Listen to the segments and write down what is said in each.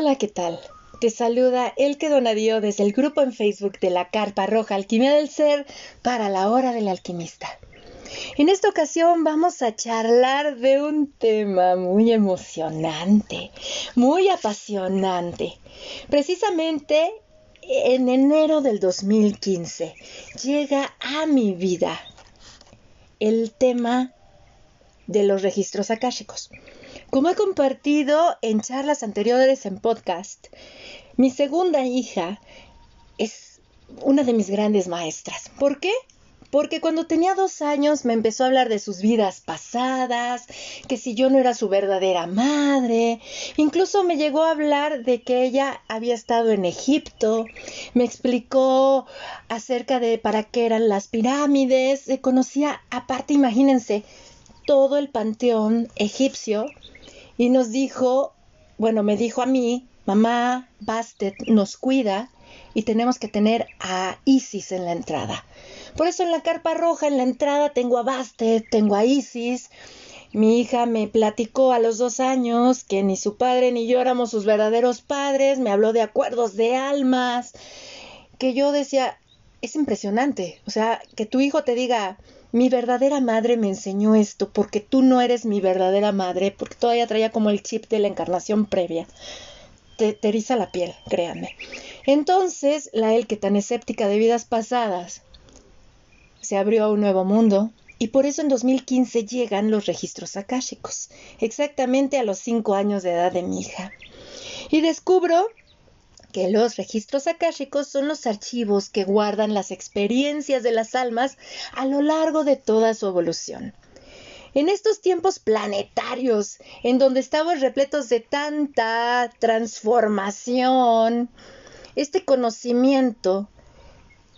Hola, ¿qué tal? Te saluda Elke Donadío desde el grupo en Facebook de la Carpa Roja Alquimia del Ser para la Hora del Alquimista. En esta ocasión vamos a charlar de un tema muy emocionante, muy apasionante. Precisamente en enero del 2015 llega a mi vida el tema de los registros akáshicos. Como he compartido en charlas anteriores en podcast, mi segunda hija es una de mis grandes maestras. ¿Por qué? Porque cuando tenía dos años me empezó a hablar de sus vidas pasadas, que si yo no era su verdadera madre, incluso me llegó a hablar de que ella había estado en Egipto, me explicó acerca de para qué eran las pirámides, se conocía aparte, imagínense, todo el panteón egipcio y nos dijo, bueno, me dijo a mí, mamá, Bastet nos cuida y tenemos que tener a Isis en la entrada. Por eso en la carpa roja, en la entrada, tengo a Bastet, tengo a Isis. Mi hija me platicó a los dos años que ni su padre ni yo éramos sus verdaderos padres, me habló de acuerdos de almas, que yo decía, es impresionante, o sea, que tu hijo te diga, mi verdadera madre me enseñó esto porque tú no eres mi verdadera madre, porque todavía traía como el chip de la encarnación previa. Te, eriza la piel, créanme. Entonces, la él que tan escéptica de vidas pasadas se abrió a un nuevo mundo y por eso en 2015 llegan los registros akáshicos, exactamente a los cinco años de edad de mi hija. Y descubro que los registros akáshicos son los archivos que guardan las experiencias de las almas a lo largo de toda su evolución. En estos tiempos planetarios, en donde estamos repletos de tanta transformación, este conocimiento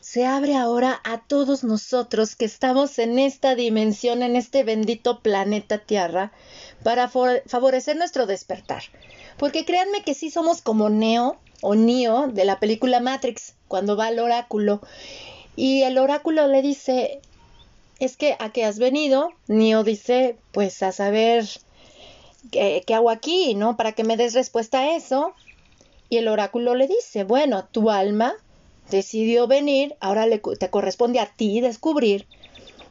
se abre ahora a todos nosotros que estamos en esta dimensión, en este bendito planeta Tierra, para favorecer nuestro despertar. Porque créanme que sí somos como Neo o Neo de la película Matrix, cuando va al oráculo. Y el oráculo le dice, es que a qué has venido. Neo dice, pues a saber qué, qué hago aquí, ¿no? Para que me des respuesta a eso. Y el oráculo le dice, bueno, tu alma decidió venir, ahora le, te corresponde a ti descubrir,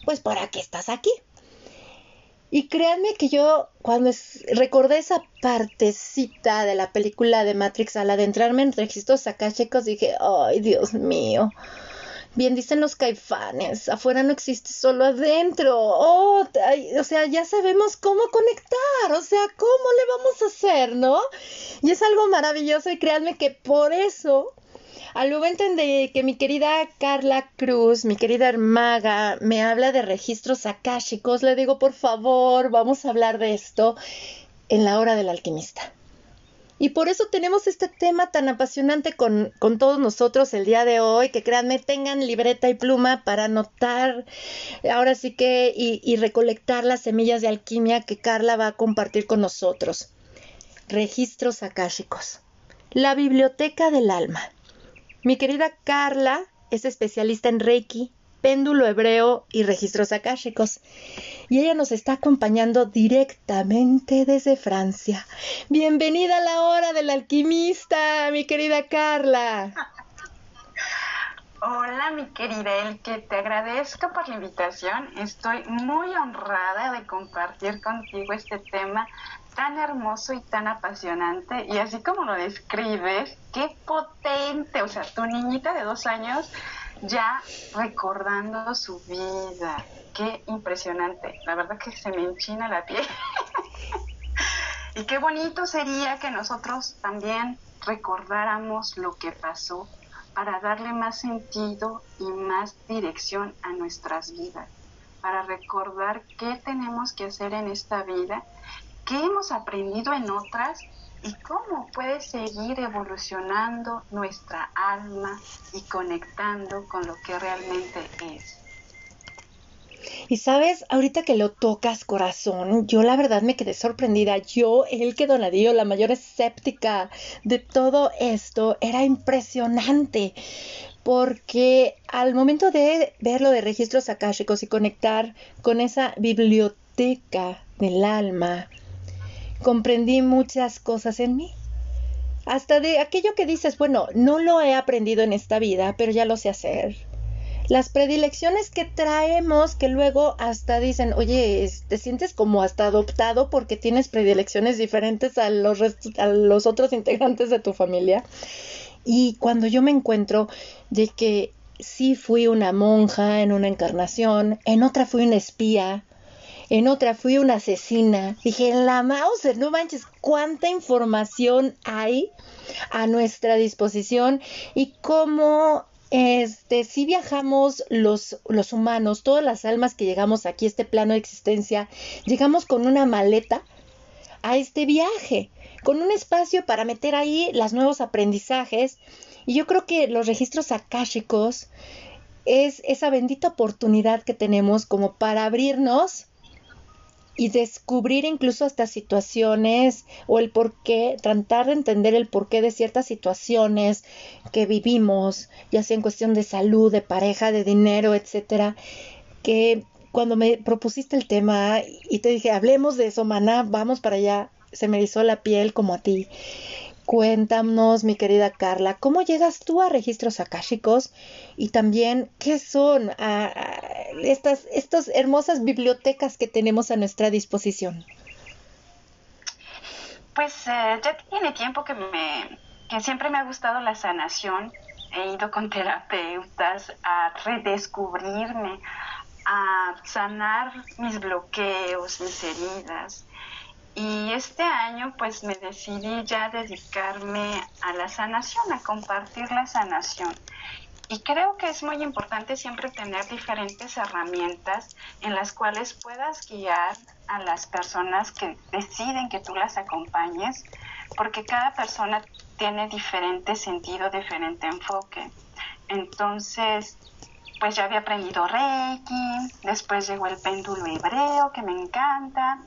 pues para qué estás aquí. Y créanme que yo cuando recordé esa partecita de la película de Matrix al adentrarme en registros chicos dije, ay Dios mío, bien dicen los caifanes, afuera no existe solo adentro. Oh, o sea, ya sabemos cómo conectar, o sea, cómo le vamos a hacer, ¿no? Y es algo maravilloso y créanme que por eso al momento en que mi querida Carla Cruz, mi querida hermaga, me habla de registros akáshicos, le digo, por favor, vamos a hablar de esto en la hora del alquimista. Y por eso tenemos este tema tan apasionante con, todos nosotros el día de hoy, que créanme, tengan libreta y pluma para anotar ahora sí que y, y recolectar las semillas de alquimia que Carla va a compartir con nosotros. Registros akáshicos. La biblioteca del alma. Mi querida Carla es especialista en Reiki, péndulo hebreo y registros akáshicos. Y ella nos está acompañando directamente desde Francia. Bienvenida a la hora del alquimista, mi querida Carla. Hola, mi querida Elke, te agradezco por la invitación. Estoy muy honrada de compartir contigo este tema tan hermoso y tan apasionante. Y así como lo describes, qué potente. O sea, tu niñita de dos años ya recordando su vida. Qué impresionante. La verdad que se me enchina la piel. y qué bonito sería que nosotros también recordáramos lo que pasó para darle más sentido y más dirección a nuestras vidas, para recordar qué tenemos que hacer en esta vida qué hemos aprendido en otras y cómo puede seguir evolucionando nuestra alma y conectando con lo que realmente es. Y sabes, ahorita que lo tocas, corazón, yo la verdad me quedé sorprendida. Yo, el que Donadillo, la mayor escéptica de todo esto, era impresionante. Porque al momento de ver lo de registros akáshicos y conectar con esa biblioteca del alma, comprendí muchas cosas en mí. hasta de aquello que dices, bueno, no lo he aprendido en esta vida, pero ya lo sé hacer. Las predilecciones que traemos que luego hasta dicen, oye, te sientes como hasta adoptado porque tienes predilecciones diferentes a los, a los otros integrantes de tu familia. Y cuando yo me encuentro de que sí fui una monja en una encarnación, en otra fui una espía, en otra fui una asesina. Dije, en la Mauser, no manches, cuánta información hay a nuestra disposición y cómo este, si viajamos los, los humanos, todas las almas que llegamos aquí este plano de existencia, llegamos con una maleta a este viaje, con un espacio para meter ahí los nuevos aprendizajes. Y yo creo que los registros akáshicos es esa bendita oportunidad que tenemos como para abrirnos y descubrir incluso estas situaciones o el por qué, tratar de entender el porqué de ciertas situaciones que vivimos, ya sea en cuestión de salud, de pareja, de dinero, etcétera, que cuando me propusiste el tema y te dije, hablemos de eso, maná, vamos para allá, se me hizo la piel como a ti. Cuéntanos, mi querida Carla, ¿cómo llegas tú a registros akáshicos? Y también, ¿qué son estas, estas hermosas bibliotecas que tenemos a nuestra disposición? Pues eh, ya tiene tiempo que, me, que siempre me ha gustado la sanación. He ido con terapeutas a redescubrirme, a sanar mis bloqueos, mis heridas y este año pues me decidí ya dedicarme a la sanación, a compartir la sanación. Y creo que es muy importante siempre tener diferentes herramientas en las cuales puedas guiar a las personas que deciden que tú las acompañes, porque cada persona tiene diferente sentido, diferente enfoque. Entonces, pues ya había aprendido Reiki, después llegó el péndulo hebreo, que me encanta,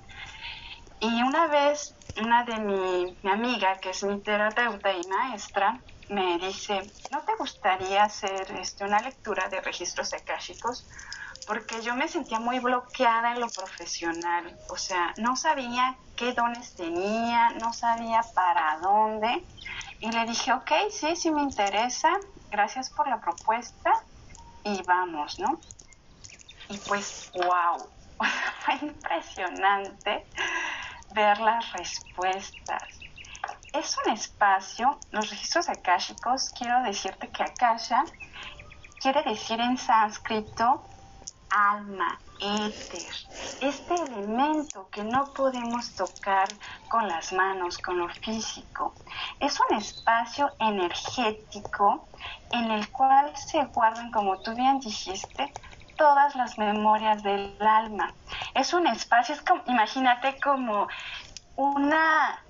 y una vez, una de mi, amiga, que es mi terapeuta y maestra, me dice, ¿no te gustaría hacer este, una lectura de registros akáshicos? Porque yo me sentía muy bloqueada en lo profesional, o sea, no sabía qué dones tenía, no sabía para dónde. Y le dije, ok, sí, sí me interesa, gracias por la propuesta y vamos, ¿no? Y pues, wow, fue impresionante ver las respuestas. Es un espacio, los registros akáshicos, quiero decirte que akasha quiere decir en sánscrito alma, éter, este elemento que no podemos tocar con las manos, con lo físico. Es un espacio energético en el cual se guardan, como tú bien dijiste, todas las memorias del alma. Es un espacio, es como, imagínate como una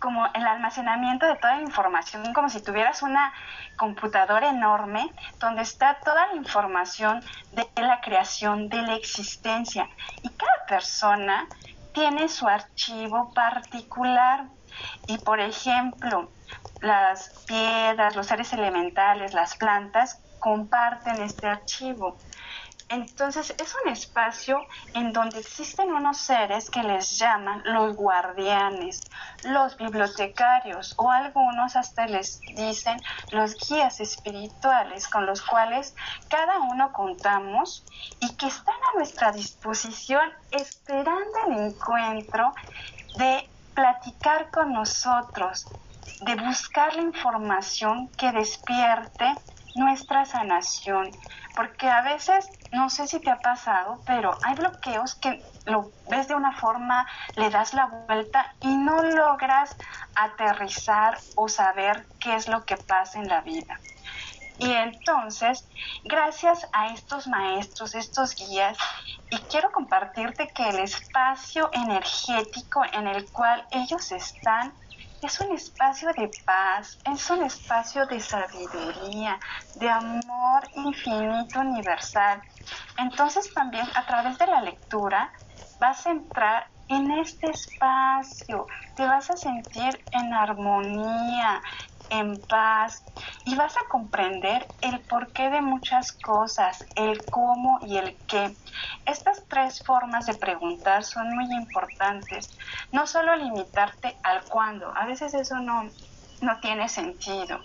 como el almacenamiento de toda la información, como si tuvieras una computadora enorme donde está toda la información de la creación, de la existencia. Y cada persona tiene su archivo particular. Y por ejemplo, las piedras, los seres elementales, las plantas comparten este archivo. Entonces es un espacio en donde existen unos seres que les llaman los guardianes, los bibliotecarios o algunos hasta les dicen los guías espirituales con los cuales cada uno contamos y que están a nuestra disposición esperando el encuentro de platicar con nosotros, de buscar la información que despierte nuestra sanación, porque a veces, no sé si te ha pasado, pero hay bloqueos que lo ves de una forma, le das la vuelta y no logras aterrizar o saber qué es lo que pasa en la vida. Y entonces, gracias a estos maestros, estos guías, y quiero compartirte que el espacio energético en el cual ellos están es un espacio de paz, es un espacio de sabiduría, de amor infinito universal. Entonces también a través de la lectura vas a entrar en este espacio, te vas a sentir en armonía, en paz y vas a comprender el porqué de muchas cosas, el cómo y el qué. Estas tres formas de preguntar son muy importantes. No solo limitarte al cuándo, a veces eso no, no tiene sentido,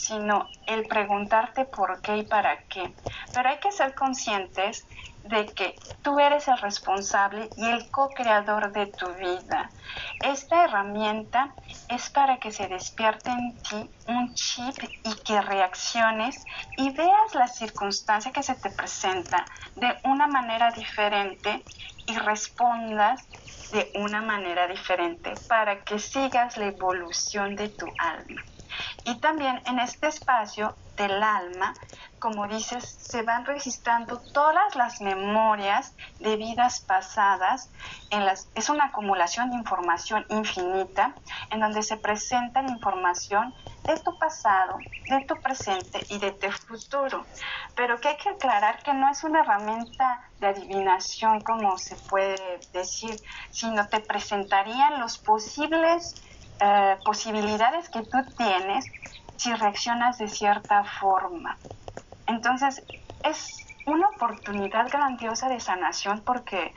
sino el preguntarte por qué y para qué. Pero hay que ser conscientes de que tú eres el responsable y el co-creador de tu vida. Esta herramienta es para que se despierte en ti un chip y que reacciones y veas la circunstancia que se te presenta de una manera diferente y respondas de una manera diferente para que sigas la evolución de tu alma. Y también en este espacio del alma, como dices, se van registrando todas las memorias de vidas pasadas. Es una acumulación de información infinita en donde se presenta la información de tu pasado, de tu presente y de tu futuro. Pero que hay que aclarar que no es una herramienta de adivinación como se puede decir, sino te presentarían los posibles eh, posibilidades que tú tienes si reaccionas de cierta forma. Entonces, es una oportunidad grandiosa de sanación porque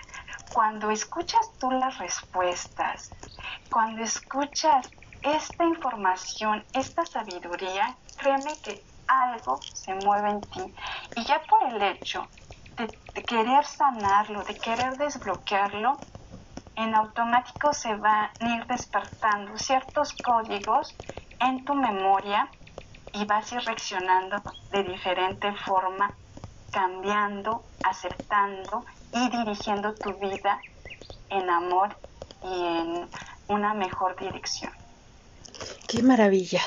cuando escuchas tú las respuestas, cuando escuchas esta información, esta sabiduría, créeme que algo se mueve en ti. Y ya por el hecho de, de querer sanarlo, de querer desbloquearlo, en automático se van a ir despertando ciertos códigos en tu memoria y vas a ir reaccionando de diferente forma, cambiando, aceptando y dirigiendo tu vida en amor y en una mejor dirección. Qué maravilla.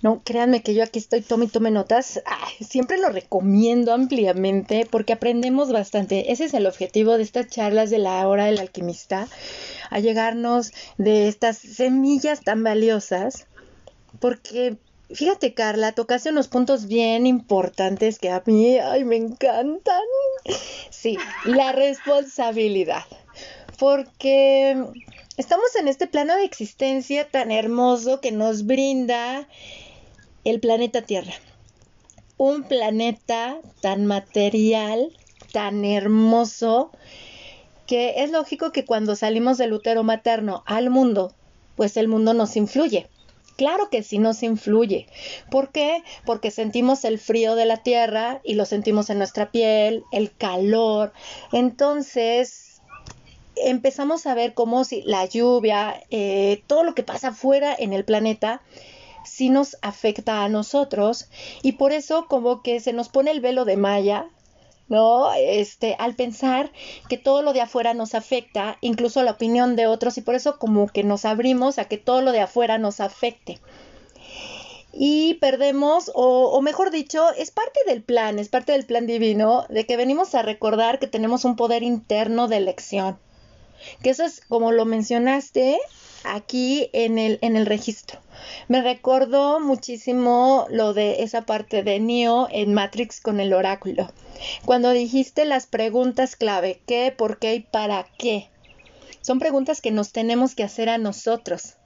No, créanme que yo aquí estoy, tome y tome notas. siempre lo recomiendo ampliamente porque aprendemos bastante. Ese es el objetivo de estas charlas de la hora del alquimista, a llegarnos de estas semillas tan valiosas. Porque, fíjate Carla, tocaste unos puntos bien importantes que a mí, ay, me encantan. Sí, la responsabilidad. Porque estamos en este plano de existencia tan hermoso que nos brinda el planeta Tierra. Un planeta tan material, tan hermoso, que es lógico que cuando salimos del útero materno al mundo, pues el mundo nos influye. Claro que sí nos influye. ¿Por qué? Porque sentimos el frío de la tierra y lo sentimos en nuestra piel, el calor. Entonces, empezamos a ver cómo si la lluvia, eh, todo lo que pasa afuera en el planeta, sí nos afecta a nosotros y por eso como que se nos pone el velo de malla ¿no? Este, al pensar que todo lo de afuera nos afecta, incluso la opinión de otros, y por eso como que nos abrimos a que todo lo de afuera nos afecte. Y perdemos, o, o mejor dicho, es parte del plan, es parte del plan divino, de que venimos a recordar que tenemos un poder interno de elección. Que eso es, como lo mencionaste, aquí en el, en el registro. Me recordó muchísimo lo de esa parte de Neo en Matrix con el oráculo. Cuando dijiste las preguntas clave, ¿qué, por qué y para qué? Son preguntas que nos tenemos que hacer a nosotros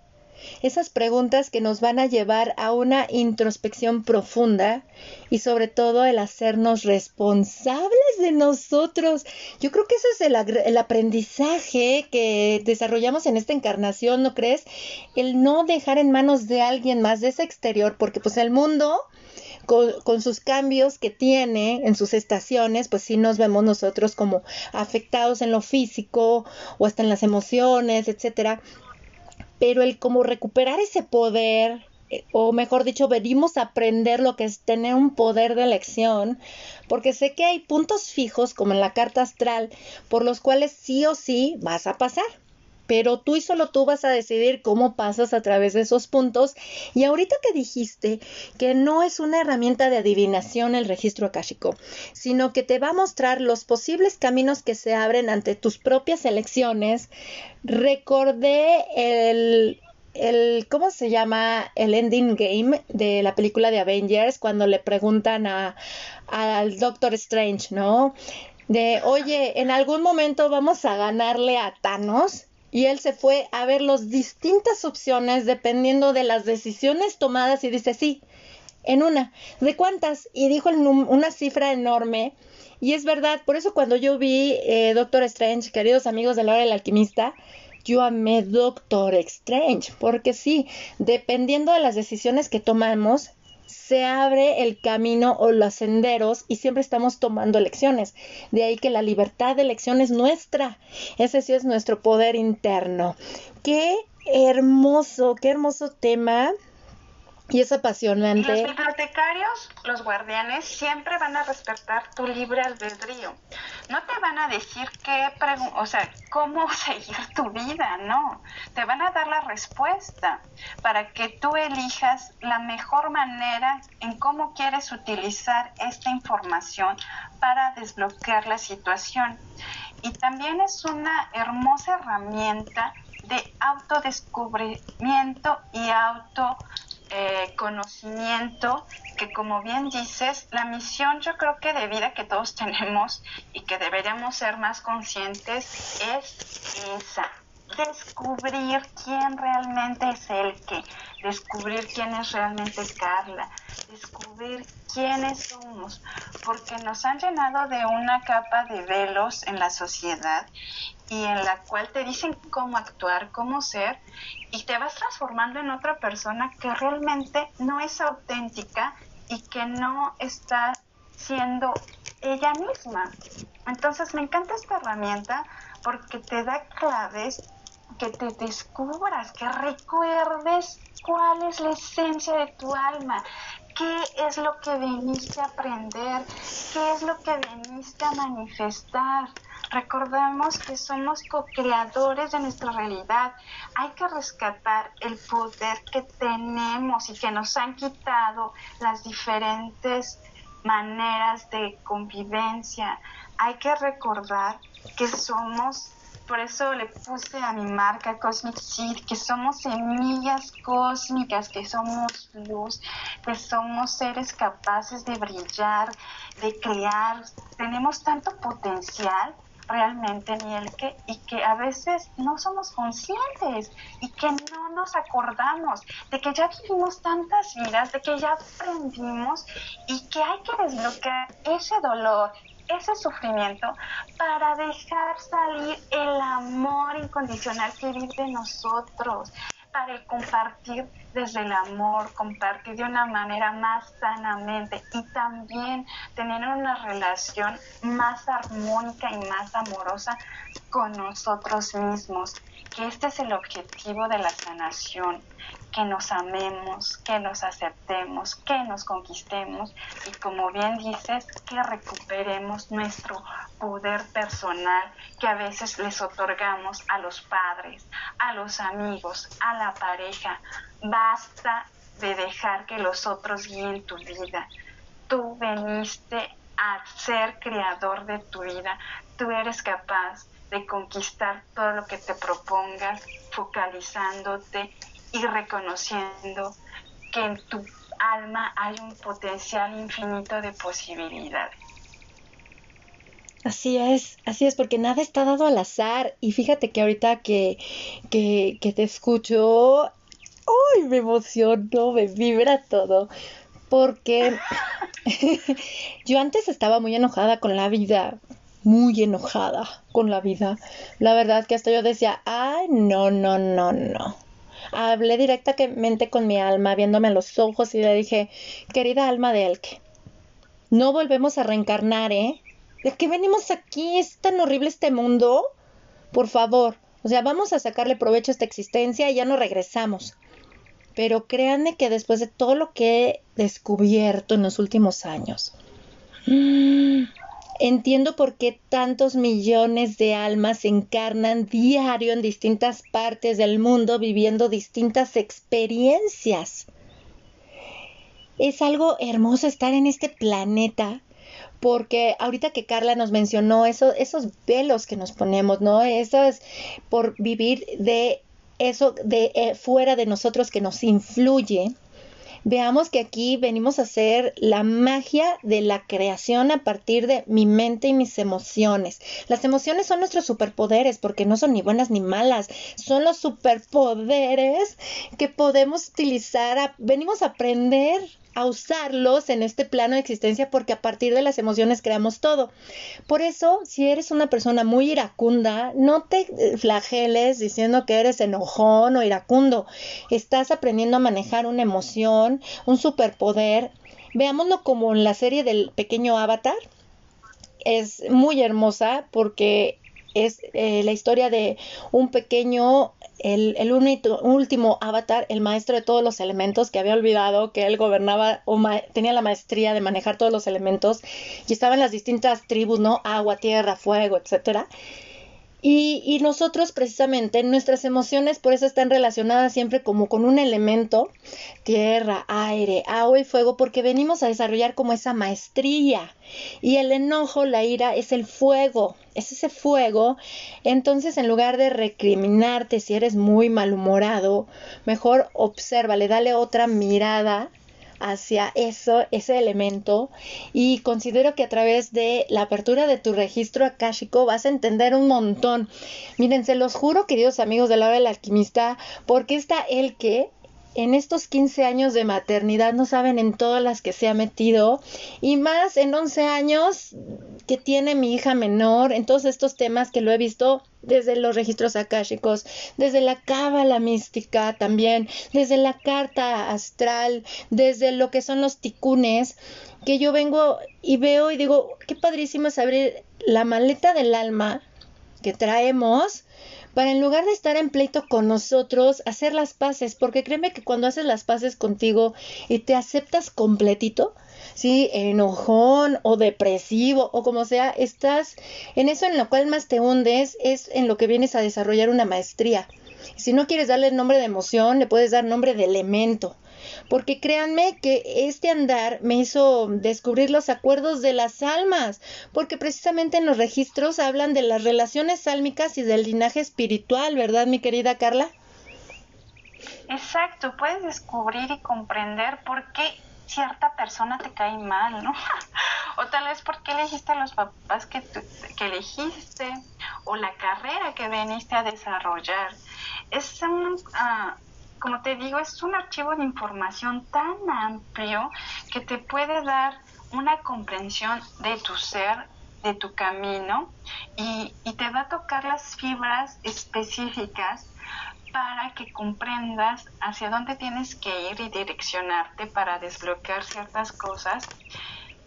esas preguntas que nos van a llevar a una introspección profunda y sobre todo el hacernos responsables de nosotros. Yo creo que ese es el, el aprendizaje que desarrollamos en esta encarnación, ¿no crees? El no dejar en manos de alguien más de ese exterior, porque pues el mundo... Con, con, sus cambios que tiene en sus estaciones, pues sí nos vemos nosotros como afectados en lo físico o hasta en las emociones, etcétera pero el como recuperar ese poder, eh, o mejor dicho, venimos a aprender lo que es tener un poder de elección, porque sé que hay puntos fijos, como en la carta astral, por los cuales sí o sí vas a pasar pero tú y solo tú vas a decidir cómo pasas a través de esos puntos. Y ahorita que dijiste que no es una herramienta de adivinación el registro akáshico, sino que te va a mostrar los posibles caminos que se abren ante tus propias elecciones, recordé el el, ¿cómo se llama? El ending game de la película de Avengers, cuando le preguntan a, al Doctor Strange, ¿no? De, oye, en algún momento vamos a ganarle a Thanos y él se fue a ver las distintas opciones dependiendo de las decisiones tomadas y dice, sí, en una, ¿de cuántas? Y dijo una cifra enorme. Y es verdad, por eso cuando yo vi eh, Doctor Strange, queridos amigos de la hora del alquimista, yo amé Doctor Strange, porque sí, dependiendo de las decisiones que tomamos, se abre el camino o los senderos y siempre estamos tomando elecciones. De ahí que la libertad de elección es nuestra. Ese sí es nuestro poder interno. Qué hermoso, qué hermoso tema y es apasionante. Los bibliotecarios, los guardianes, siempre van a respetar tu libre albedrío. No te van a decir qué, o sea, cómo seguir tu vida, no. Te van a dar la respuesta para que tú elijas la mejor manera en cómo quieres utilizar esta información para desbloquear la situación. Y también es una hermosa herramienta de autodescubrimiento y auto eh, conocimiento que como bien dices, la misión yo creo que de vida que todos tenemos y que deberíamos ser más conscientes es esa, descubrir quién realmente es el que, descubrir quién es realmente Carla, descubrir quiénes somos, porque nos han llenado de una capa de velos en la sociedad y en la cual te dicen cómo actuar, cómo ser, y te vas transformando en otra persona que realmente no es auténtica y que no está siendo ella misma. Entonces me encanta esta herramienta porque te da claves que te descubras, que recuerdes cuál es la esencia de tu alma, qué es lo que viniste a aprender, qué es lo que viniste a manifestar. Recordemos que somos co-creadores de nuestra realidad. Hay que rescatar el poder que tenemos y que nos han quitado las diferentes maneras de convivencia. Hay que recordar que somos por eso le puse a mi marca Cosmic Seed que somos semillas cósmicas, que somos luz, que somos seres capaces de brillar, de crear. Tenemos tanto potencial realmente, Mielke, y que a veces no somos conscientes y que no nos acordamos de que ya vivimos tantas vidas, de que ya aprendimos y que hay que desbloquear ese dolor, ese sufrimiento para dejar salir el amor incondicional que vive en nosotros, para el compartir desde el amor, compartir de una manera más sanamente y también tener una relación más armónica y más amorosa con nosotros mismos, que este es el objetivo de la sanación, que nos amemos, que nos aceptemos, que nos conquistemos y como bien dices, que recuperemos nuestro poder personal que a veces les otorgamos a los padres, a los amigos, a la pareja. Basta de dejar que los otros guíen tu vida. Tú veniste a ser creador de tu vida. Tú eres capaz de conquistar todo lo que te propongas, focalizándote y reconociendo que en tu alma hay un potencial infinito de posibilidades. Así es, así es, porque nada está dado al azar. Y fíjate que ahorita que, que, que te escucho, ¡ay! Me emociono, me vibra todo. Porque yo antes estaba muy enojada con la vida, muy enojada con la vida. La verdad que hasta yo decía, ay, no, no, no, no. Hablé directamente con mi alma, viéndome a los ojos y le dije, querida alma de Elke, no volvemos a reencarnar, ¿eh? ¿De qué venimos aquí? ¿Es tan horrible este mundo? Por favor, o sea, vamos a sacarle provecho a esta existencia y ya no regresamos. Pero créanme que después de todo lo que he descubierto en los últimos años, Entiendo por qué tantos millones de almas se encarnan diario en distintas partes del mundo viviendo distintas experiencias. Es algo hermoso estar en este planeta porque ahorita que Carla nos mencionó eso, esos velos que nos ponemos, ¿no? Eso es por vivir de eso de eh, fuera de nosotros que nos influye veamos que aquí venimos a hacer la magia de la creación a partir de mi mente y mis emociones. Las emociones son nuestros superpoderes porque no son ni buenas ni malas, son los superpoderes que podemos utilizar, venimos a aprender a usarlos en este plano de existencia porque a partir de las emociones creamos todo. Por eso, si eres una persona muy iracunda, no te eh, flageles diciendo que eres enojón o iracundo. Estás aprendiendo a manejar una emoción, un superpoder. Veámoslo como en la serie del pequeño avatar. Es muy hermosa porque es eh, la historia de un pequeño el, el último avatar, el maestro de todos los elementos, que había olvidado que él gobernaba o tenía la maestría de manejar todos los elementos y estaban las distintas tribus, ¿no? Agua, tierra, fuego, etcétera. Y, y, nosotros precisamente, nuestras emociones por eso están relacionadas siempre como con un elemento, tierra, aire, agua y fuego, porque venimos a desarrollar como esa maestría. Y el enojo, la ira, es el fuego, es ese fuego. Entonces, en lugar de recriminarte si eres muy malhumorado, mejor obsérvale, dale otra mirada hacia eso, ese elemento y considero que a través de la apertura de tu registro akáshico vas a entender un montón. Miren, se los juro, queridos amigos de la hora del alquimista, porque está el que en estos 15 años de maternidad no saben en todas las que se ha metido y más en 11 años que tiene mi hija menor, en todos estos temas que lo he visto desde los registros akáshicos, desde la cábala mística también, desde la carta astral, desde lo que son los ticunes, que yo vengo y veo y digo, qué padrísimo es abrir la maleta del alma que traemos para en lugar de estar en pleito con nosotros, hacer las paces, porque créeme que cuando haces las paces contigo y te aceptas completito, sí, enojón o depresivo o como sea, estás en eso en lo cual más te hundes, es en lo que vienes a desarrollar una maestría. Si no quieres darle nombre de emoción, le puedes dar nombre de elemento porque créanme que este andar me hizo descubrir los acuerdos de las almas, porque precisamente en los registros hablan de las relaciones sálmicas y del linaje espiritual, ¿verdad, mi querida Carla? Exacto, puedes descubrir y comprender por qué cierta persona te cae mal, ¿no? o tal vez por qué elegiste a los papás que, que elegiste o la carrera que veniste a desarrollar. Es un, uh, como te digo, es un archivo de información tan amplio que te puede dar una comprensión de tu ser, de tu camino y, te va a tocar las fibras específicas para que comprendas hacia dónde tienes que ir y direccionarte para desbloquear ciertas cosas.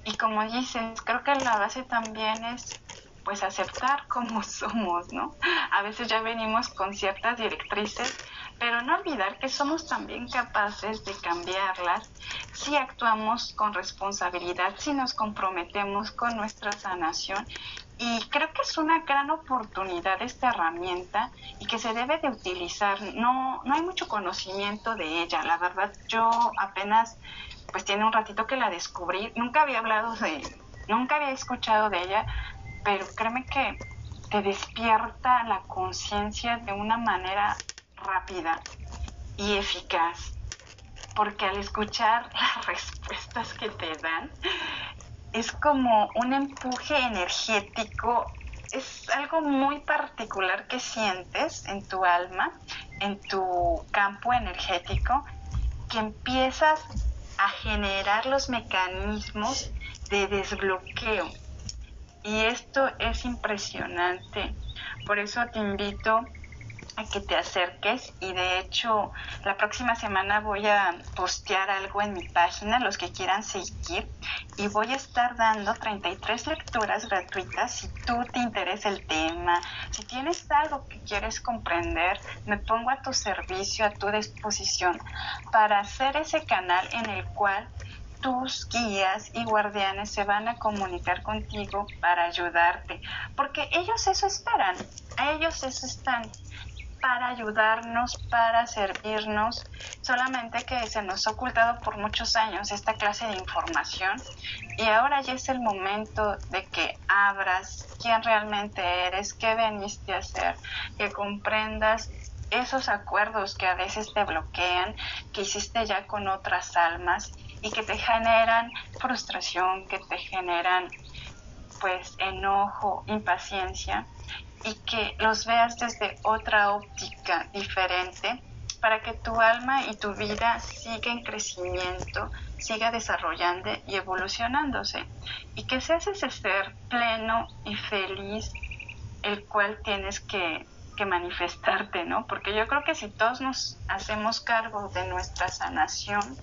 Y como dices, creo que la base también es pues aceptar como somos, ¿no? A veces ya venimos con ciertas directrices pero no olvidar que somos también capaces de cambiarlas si actuamos con responsabilidad, si nos comprometemos con nuestra sanación. Y creo que es una gran oportunidad esta herramienta y que se debe de utilizar. No, no hay mucho conocimiento de ella. La verdad, yo apenas, pues tiene un ratito que la descubrí. Nunca había hablado de, nunca había escuchado de ella, pero créeme que te despierta la conciencia de una manera rápida y eficaz, porque al escuchar las respuestas que te dan, es como un empuje energético, es algo muy particular que sientes en tu alma, en tu campo energético, que empiezas a generar los mecanismos de desbloqueo. Y esto es impresionante. Por eso te invito a que te acerques y de hecho la próxima semana voy a postear algo en mi página, los que quieran seguir, y voy a estar dando 33 lecturas gratuitas si tú te interesa el tema, si tienes algo que quieres comprender, me pongo a tu servicio, a tu disposición para hacer ese canal en el cual tus guías y guardianes se van a comunicar contigo para ayudarte, porque ellos eso esperan, a ellos eso están para ayudarnos, para servirnos, solamente que se nos ha ocultado por muchos años esta clase de información y ahora ya es el momento de que abras quién realmente eres, qué veniste a hacer, que comprendas esos acuerdos que a veces te bloquean, que hiciste ya con otras almas y que te generan frustración, que te generan pues enojo, impaciencia y que los veas desde otra óptica diferente para que tu alma y tu vida sigan en crecimiento siga desarrollando y evolucionándose y que seas ese ser pleno y feliz el cual tienes que, que manifestarte, ¿no? Porque yo creo que si todos nos hacemos cargo de nuestra sanación,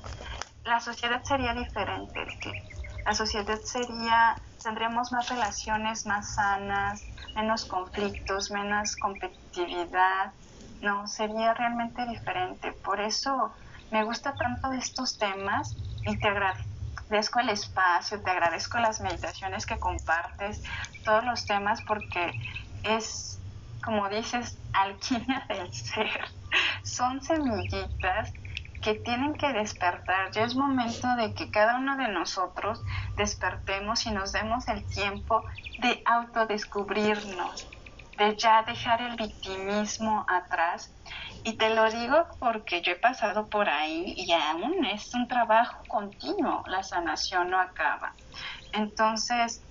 la sociedad sería diferente. La sociedad sería, tendríamos más relaciones más sanas, menos conflictos, menos competitividad, no, sería realmente diferente. Por eso me gusta tanto de estos temas y te agradezco el espacio, te agradezco las meditaciones que compartes, todos los temas, porque es, como dices, alquimia del ser. Son semillitas que tienen que despertar. Ya es momento de que cada uno de nosotros despertemos y nos demos el tiempo de autodescubrirnos, de ya dejar el victimismo atrás. Y te lo digo porque yo he pasado por ahí y aún es un trabajo continuo, la sanación no acaba. Entonces,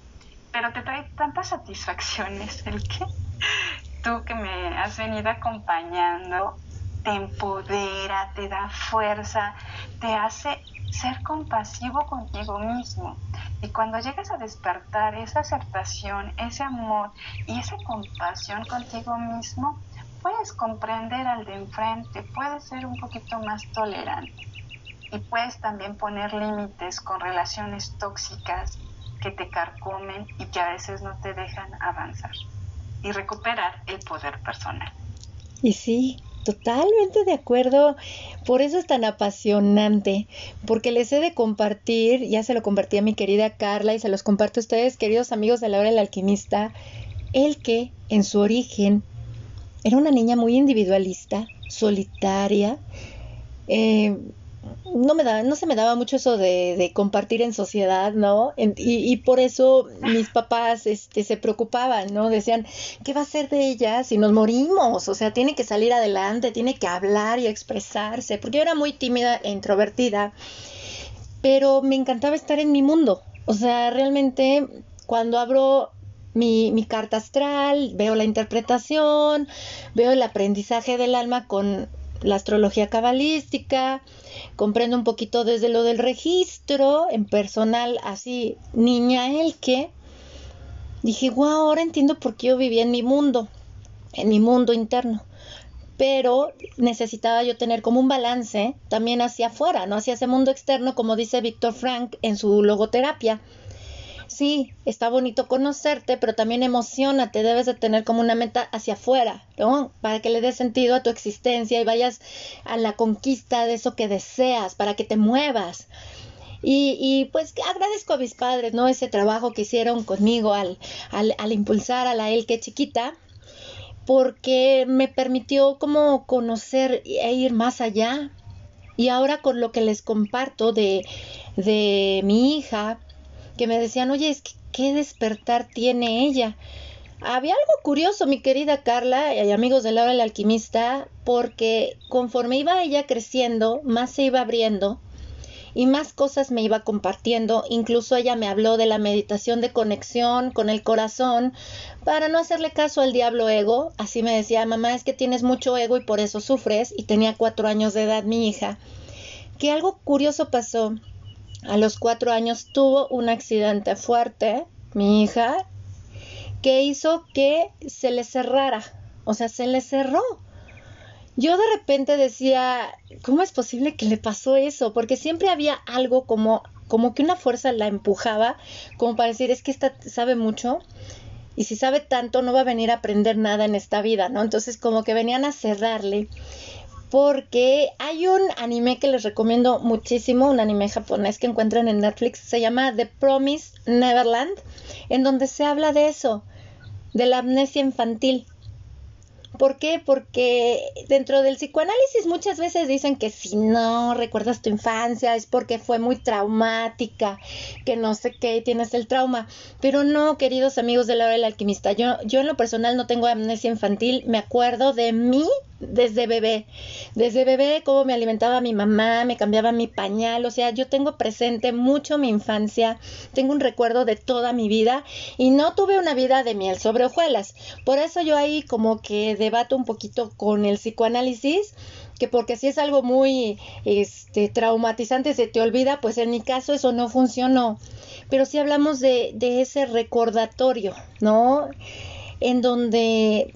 pero te trae tantas satisfacciones el que tú que me has venido acompañando te empodera, te da fuerza, te hace ser compasivo contigo mismo. Y cuando llegas a despertar esa aceptación, ese amor y esa compasión contigo mismo, puedes comprender al de enfrente, puedes ser un poquito más tolerante y puedes también poner límites con relaciones tóxicas que te carcomen y que a veces no te dejan avanzar y recuperar el poder personal. Y sí, Totalmente de acuerdo. Por eso es tan apasionante. Porque les he de compartir, ya se lo compartí a mi querida Carla y se los comparto a ustedes, queridos amigos de la hora del alquimista, el que en su origen era una niña muy individualista, solitaria, eh, no me da, no se me daba mucho eso de, compartir en sociedad, ¿no? y, por eso mis papás este, se preocupaban, ¿no? Decían, ¿qué va a ser de ella si nos morimos? O sea, tiene que salir adelante, tiene que hablar y expresarse, porque yo era muy tímida e introvertida, pero me encantaba estar en mi mundo. O sea, realmente cuando abro mi, mi, carta astral, veo la interpretación, veo el aprendizaje del alma con la astrología cabalística, comprendo un poquito desde lo del registro, en personal, así, niña el que, dije, wow, ahora entiendo por qué yo vivía en mi mundo, en mi mundo interno. Pero necesitaba yo tener como un balance también hacia afuera, no hacia ese mundo externo, como dice Víctor Frank en su logoterapia sí, está bonito conocerte, pero también emocionate, debes de tener como una meta hacia afuera, ¿no? Para que le dé sentido a tu existencia y vayas a la conquista de eso que deseas, para que te muevas. Y, y, pues agradezco a mis padres, ¿no? Ese trabajo que hicieron conmigo al, al, al impulsar a la que chiquita, porque me permitió como conocer e ir más allá. Y ahora con lo que les comparto de, de mi hija, que me decían, oye, es que qué despertar tiene ella. Había algo curioso, mi querida Carla y amigos de Laura el alquimista, porque conforme iba ella creciendo, más se iba abriendo y más cosas me iba compartiendo. Incluso ella me habló de la meditación de conexión con el corazón para no hacerle caso al diablo ego. Así me decía, mamá, es que tienes mucho ego y por eso sufres. Y tenía cuatro años de edad mi hija. Que algo curioso pasó a los cuatro años tuvo un accidente fuerte, mi hija, que hizo que se le cerrara, o sea, se le cerró. Yo de repente decía, ¿cómo es posible que le pasó eso? Porque siempre había algo como, como que una fuerza la empujaba, como para decir, es que esta sabe mucho, y si sabe tanto no va a venir a aprender nada en esta vida, ¿no? Entonces como que venían a cerrarle porque hay un anime que les recomiendo muchísimo, un anime japonés que encuentran en Netflix, se llama The Promise Neverland, en donde se habla de eso, de la amnesia infantil. ¿Por qué? Porque dentro del psicoanálisis muchas veces dicen que si no recuerdas tu infancia es porque fue muy traumática, que no sé qué, tienes el trauma. Pero no, queridos amigos de la hora del alquimista, yo, yo en lo personal no tengo amnesia infantil, me acuerdo de mí desde bebé. Desde bebé, cómo me alimentaba mi mamá, me cambiaba mi pañal, o sea, yo tengo presente mucho mi infancia, tengo un recuerdo de toda mi vida y no tuve una vida de miel sobre hojuelas. Por eso yo ahí como que debato un poquito con el psicoanálisis que porque si es algo muy este, traumatizante se te olvida, pues en mi caso eso no funcionó. Pero si hablamos de, de ese recordatorio, ¿no? En donde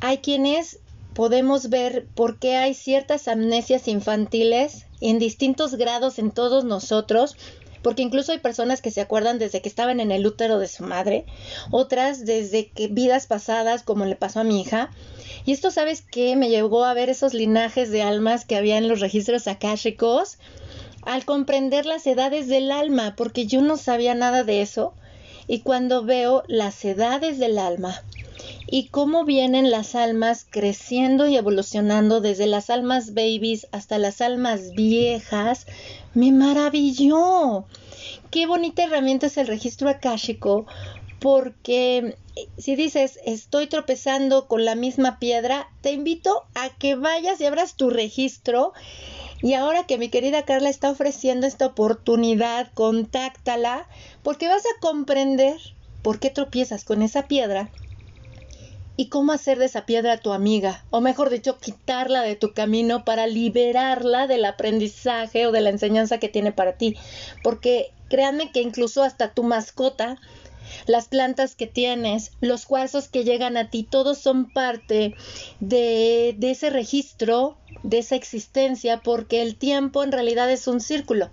hay quienes podemos ver por qué hay ciertas amnesias infantiles en distintos grados en todos nosotros, porque incluso hay personas que se acuerdan desde que estaban en el útero de su madre, otras desde que vidas pasadas, como le pasó a mi hija, y esto, ¿sabes qué? Me llevó a ver esos linajes de almas que había en los registros akáshicos al comprender las edades del alma, porque yo no sabía nada de eso. Y cuando veo las edades del alma y cómo vienen las almas creciendo y evolucionando desde las almas babies hasta las almas viejas, me maravilló. Qué bonita herramienta es el registro akáshico porque eh, si dices estoy tropezando con la misma piedra, te invito a que vayas y abras tu registro. Y ahora que mi querida Carla está ofreciendo esta oportunidad, contáctala, porque vas a comprender por qué tropiezas con esa piedra y cómo hacer de esa piedra tu amiga, o mejor dicho, quitarla de tu camino para liberarla del aprendizaje o de la enseñanza que tiene para ti. Porque créanme que incluso hasta tu mascota las plantas que tienes, los cuarzos que llegan a ti, todos son parte de, de ese registro, de esa existencia, porque el tiempo en realidad es un círculo.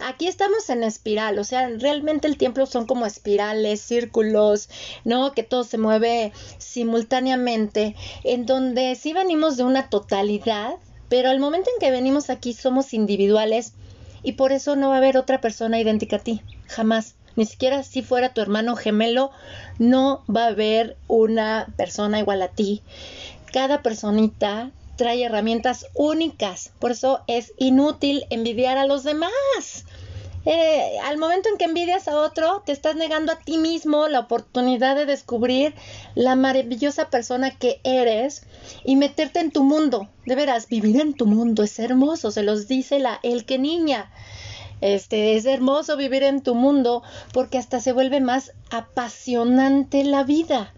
Aquí estamos en espiral, o sea, realmente el tiempo son como espirales, círculos, ¿no? Que todo se mueve simultáneamente, en donde sí venimos de una totalidad, pero al momento en que venimos aquí somos individuales y por eso no va a haber otra persona idéntica a ti, jamás ni siquiera si fuera tu hermano gemelo, no va a haber una persona igual a ti. Cada personita trae herramientas únicas, por eso es inútil envidiar a los demás. Eh, al momento en que envidias a otro, te estás negando a ti mismo la oportunidad de descubrir la maravillosa persona que eres y meterte en tu mundo. De veras, vivir en tu mundo es hermoso, se los dice la el que niña. Este, es hermoso vivir en tu mundo porque hasta se vuelve más apasionante la vida.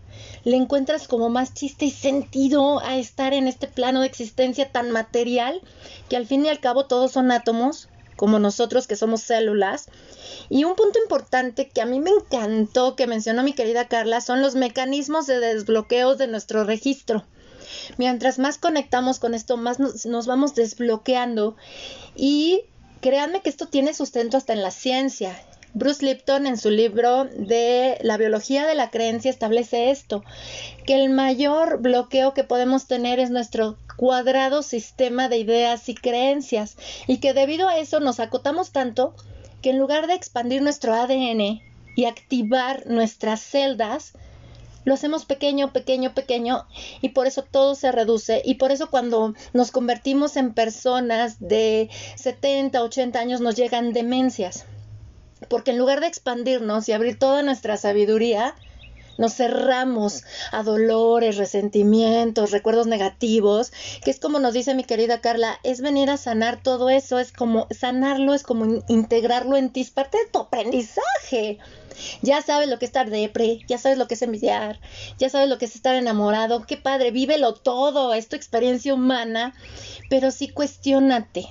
Le encuentras como más chiste y sentido a estar en este plano de existencia tan material que al fin y al cabo todos son átomos, como nosotros que somos células. Y un punto importante que a mí me encantó que mencionó mi querida Carla son los mecanismos de desbloqueo de nuestro registro. Mientras más conectamos con esto, más nos, nos vamos desbloqueando y Créanme que esto tiene sustento hasta en la ciencia. Bruce Lipton en su libro de La biología de la creencia establece esto, que el mayor bloqueo que podemos tener es nuestro cuadrado sistema de ideas y creencias y que debido a eso nos acotamos tanto que en lugar de expandir nuestro ADN y activar nuestras celdas, lo hacemos pequeño, pequeño, pequeño y por eso todo se reduce y por eso cuando nos convertimos en personas de 70, 80 años nos llegan demencias. Porque en lugar de expandirnos y abrir toda nuestra sabiduría, nos cerramos a dolores, resentimientos, recuerdos negativos, que es como nos dice mi querida Carla, es venir a sanar todo eso, es como sanarlo, es como integrarlo en ti, es parte de tu aprendizaje. Ya sabes lo que es estar depre, ya sabes lo que es envidiar, ya sabes lo que es estar enamorado, qué padre, vívelo todo, es tu experiencia humana, pero sí cuestionate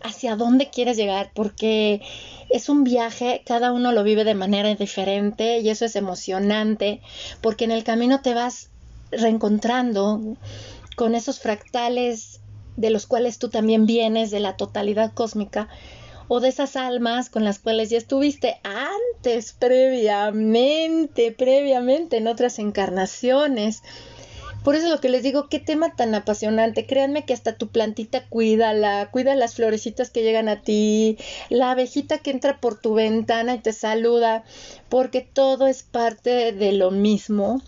hacia dónde quieres llegar, porque es un viaje, cada uno lo vive de manera diferente y eso es emocionante, porque en el camino te vas reencontrando con esos fractales de los cuales tú también vienes, de la totalidad cósmica, o de esas almas con las cuales ya estuviste antes, previamente, previamente en otras encarnaciones. Por eso lo que les digo, qué tema tan apasionante. Créanme que hasta tu plantita cuídala, cuida las florecitas que llegan a ti, la abejita que entra por tu ventana y te saluda, porque todo es parte de lo mismo.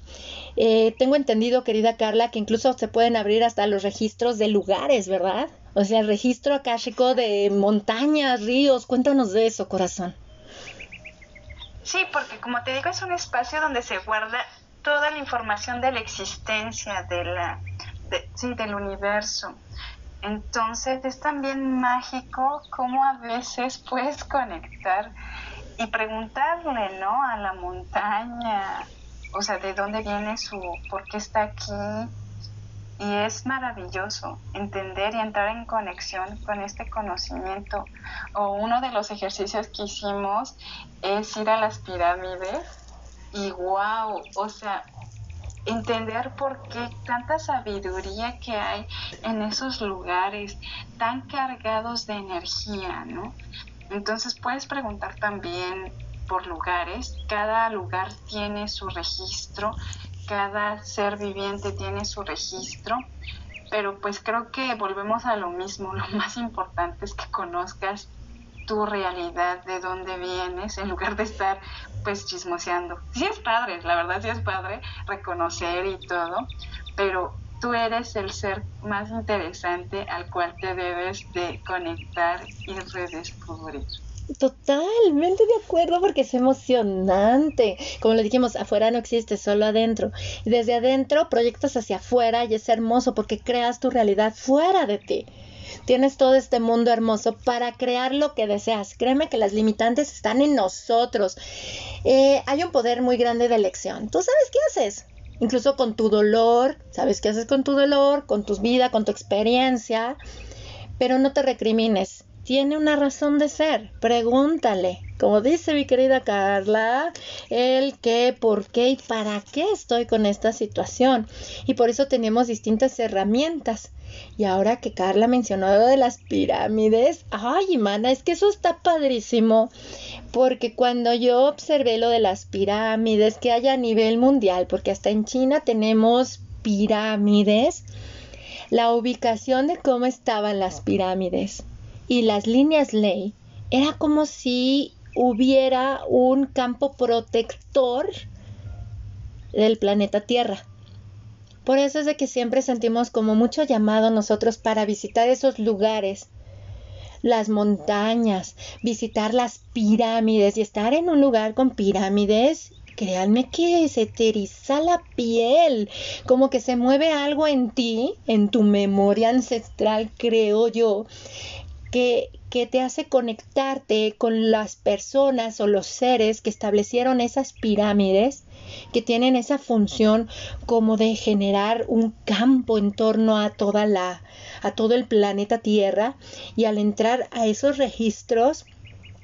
Eh, tengo entendido, querida Carla, que incluso se pueden abrir hasta los registros de lugares, ¿verdad? O sea, registro akáshico de montañas, ríos. Cuéntanos de eso, corazón. Sí, porque como te digo, es un espacio donde se guarda toda la información de la existencia, de la, sí, del universo. Entonces es también mágico cómo a veces puedes conectar y preguntarle, ¿no? A la montaña, o sea, de dónde viene su, por qué está aquí, y es maravilloso entender y entrar en conexión con este conocimiento. O uno de los ejercicios que hicimos es ir a las pirámides y wow, o sea, entender por qué tanta sabiduría que hay en esos lugares tan cargados de energía, ¿no? Entonces puedes preguntar también por lugares, cada lugar tiene su registro, cada ser viviente tiene su registro, pero pues creo que volvemos a lo mismo, lo más importante es que conozcas tu realidad, de dónde vienes, en lugar de estar pues chismoseando. Sí es padre, la verdad sí es padre reconocer y todo, pero tú eres el ser más interesante al cual te debes de conectar y redescubrir. Totalmente de acuerdo porque es emocionante. Como le dijimos, afuera no existe, solo adentro. Y desde adentro proyectas hacia afuera y es hermoso porque creas tu realidad fuera de ti. Tienes todo este mundo hermoso para crear lo que deseas. Créeme que las limitantes están en nosotros. Eh, hay un poder muy grande de elección. Tú sabes qué haces. Incluso con tu dolor, sabes qué haces con tu dolor, con tu vida, con tu experiencia, pero no te recrimines tiene una razón de ser. Pregúntale, como dice mi querida Carla, el qué, por qué y para qué estoy con esta situación. Y por eso tenemos distintas herramientas. Y ahora que Carla mencionó lo de las pirámides, ay, mana, es que eso está padrísimo. Porque cuando yo observé lo de las pirámides que hay a nivel mundial, porque hasta en China tenemos pirámides, la ubicación de cómo estaban las pirámides y las líneas ley, era como si hubiera un campo protector del planeta Tierra. Por eso es de que siempre sentimos como mucho llamado nosotros para visitar esos lugares, las montañas, visitar las pirámides y estar en un lugar con pirámides. Créanme que se te la piel, como que se mueve algo en ti, en tu memoria ancestral, creo yo, que, te hace conectarte con las personas o los seres que establecieron esas pirámides que tienen esa función como de generar un campo en torno a toda la a todo el planeta Tierra y al entrar a esos registros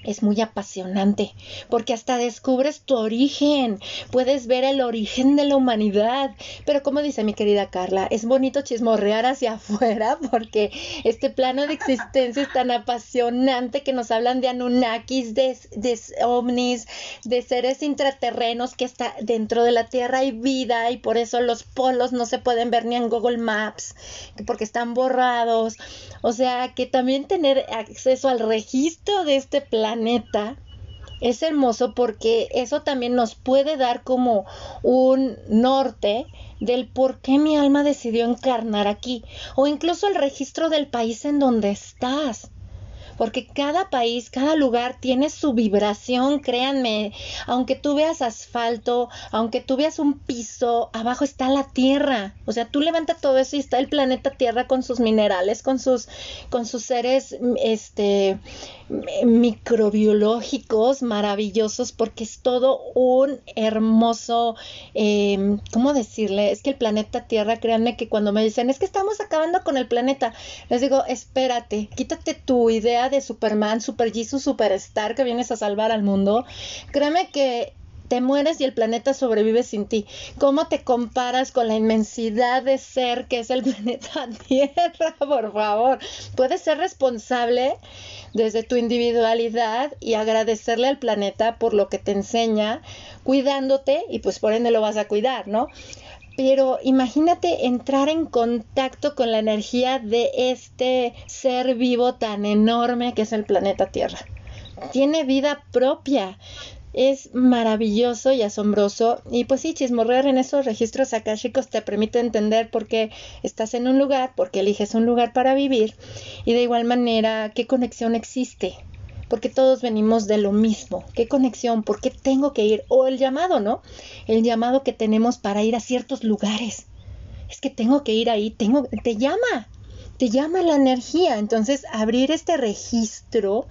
es muy apasionante porque hasta descubres tu origen, puedes ver el origen de la humanidad. Pero como dice mi querida Carla, es bonito chismorrear hacia afuera porque este plano de existencia es tan apasionante que nos hablan de Anunnakis, de, de ovnis, de seres intraterrenos que está dentro de la Tierra hay vida y por eso los polos no se pueden ver ni en Google Maps porque están borrados. O sea que también tener acceso al registro de este plano planeta es hermoso porque eso también nos puede dar como un norte del por qué mi alma decidió encarnar aquí o incluso el registro del país en donde estás. Porque cada país, cada lugar tiene su vibración, créanme, aunque tú veas asfalto, aunque tú veas un piso, abajo está la tierra, o sea, tú levanta todo eso y está el planeta Tierra con sus minerales, con sus, con sus seres, este, microbiológicos maravillosos porque es todo un hermoso, em, ¿cómo decirle? Es que el planeta Tierra, créanme que cuando me dicen, es que estamos acabando con el planeta, les digo, espérate, quítate tu idea de Superman, Super Jesus, Superstar que vienes a salvar al mundo. Créeme que te mueres y el planeta sobrevive sin ti. ¿Cómo te comparas con la inmensidad de ser que es el planeta Tierra? Por favor, puedes ser responsable desde tu individualidad y agradecerle al planeta por lo que te enseña, cuidándote y pues por ende lo vas a cuidar, ¿no? Pero imagínate entrar en contacto con la energía de este ser vivo tan enorme que es el planeta Tierra. Tiene vida propia, es maravilloso y asombroso. Y pues sí, chismorrear en esos registros akáshicos te permite entender por qué estás en un lugar, por qué eliges un lugar para vivir y de igual manera qué conexión existe. Porque todos venimos de lo mismo. ¿Qué conexión? ¿Por qué tengo que ir? O el llamado, ¿no? El llamado que tenemos para ir a ciertos lugares. Es que tengo que ir ahí, tengo, te llama, te llama la energía. Entonces, abrir este registro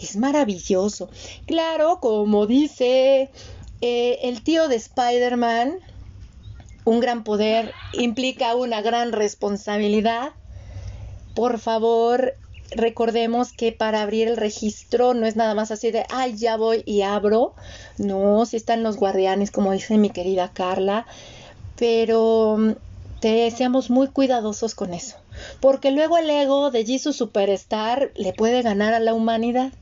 es maravilloso. Claro, como dice eh, el tío de Spider-Man, un gran poder implica una gran responsabilidad. Por favor, recordemos que para abrir el registro no es nada más así de, ay, ya voy y abro. No, si están los guardianes, como dice mi querida Carla, pero mm, te, seamos muy cuidadosos con eso, porque luego el ego de Jesus Superstar le puede ganar a la humanidad.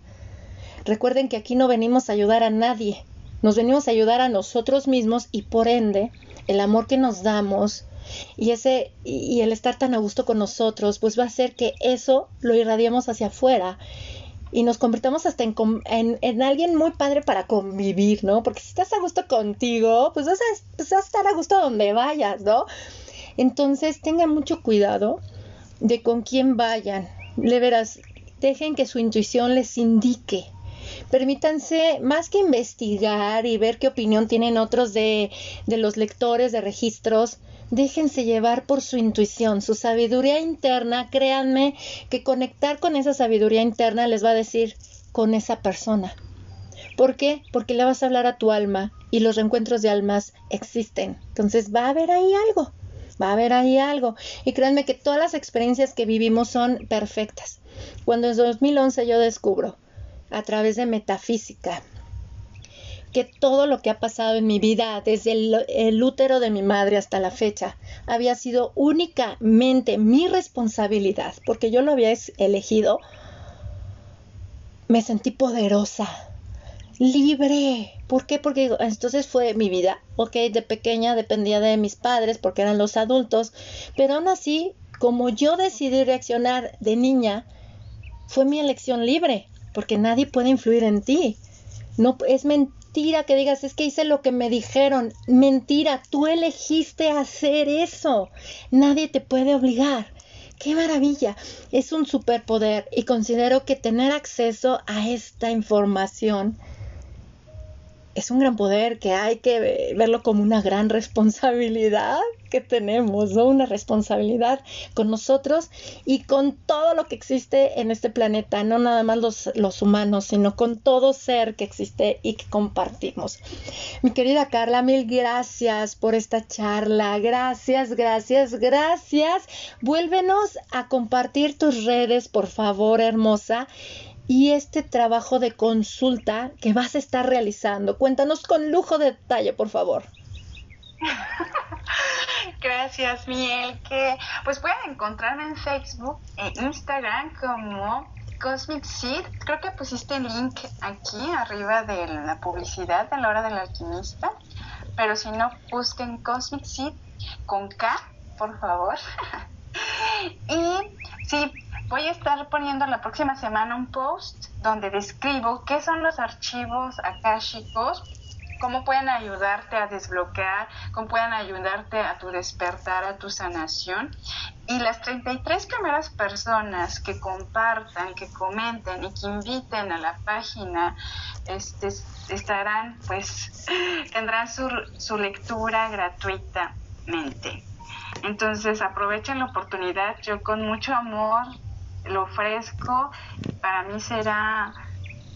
Recuerden que aquí no venimos a ayudar a nadie, nos venimos a ayudar a nosotros mismos y por ende el amor que nos damos y ese y el estar tan a gusto con nosotros pues va a hacer que eso lo irradiemos hacia afuera y nos convertamos hasta en, en, alguien muy padre para convivir, ¿no? Porque si estás a gusto contigo, pues vas a, pues vas a estar a gusto donde vayas, ¿no? Entonces tengan mucho cuidado de con quién vayan. Le verás, dejen que su intuición les indique permítanse más que investigar y ver qué opinión tienen otros de, de los lectores de registros, déjense llevar por su intuición, su sabiduría interna, créanme que conectar con esa sabiduría interna les va a decir con esa persona. ¿Por qué? Porque le vas a hablar a tu alma y los reencuentros de almas existen. Entonces va a haber ahí algo, va a haber ahí algo. Y créanme que todas las experiencias que vivimos son perfectas. Cuando en 2011 yo descubro a través de metafísica que todo lo que ha pasado en mi vida desde el, útero de mi madre hasta la fecha había sido únicamente mi responsabilidad, porque yo lo había elegido, me sentí poderosa, libre. ¿Por qué? Porque entonces fue mi vida. Ok, de pequeña dependía de mis padres porque eran los adultos, pero aún así, como yo decidí reaccionar de niña, fue mi elección libre porque nadie puede influir en ti. No es mentira que digas, es que hice lo que me dijeron. Mentira, tú elegiste hacer eso. Nadie te puede obligar. ¡Qué maravilla! Es un superpoder y considero que tener acceso a esta información es un gran poder que hay que verlo como una gran responsabilidad que tenemos, ¿no? Una responsabilidad con nosotros y con todo lo que existe en este planeta, no nada más los, los humanos, sino con todo ser que existe y que compartimos. Mi querida Carla, mil gracias por esta charla. Gracias, gracias, gracias. Vuélvenos a compartir tus redes, por favor, hermosa y este trabajo de consulta que vas a estar realizando. Cuéntanos con lujo de detalle, por favor. Gracias, Miel. Que pues pueden encontrarme en Facebook e Instagram como Cosmic Seed. Creo que pusiste el link aquí arriba de la publicidad de la hora del alquimista. Pero si no, busquen Cosmic Seed con K, por favor. y sí, Voy a estar poniendo la próxima semana un post donde describo qué son los archivos akáshicos, cómo pueden ayudarte a desbloquear, cómo pueden ayudarte a tu despertar, a tu sanación. Y las 33 primeras personas que compartan, que comenten y que inviten a la página, este, estarán, pues, tendrán su, su lectura gratuitamente. Entonces aprovechen la oportunidad, yo con mucho amor lo ofrezco. Para mí será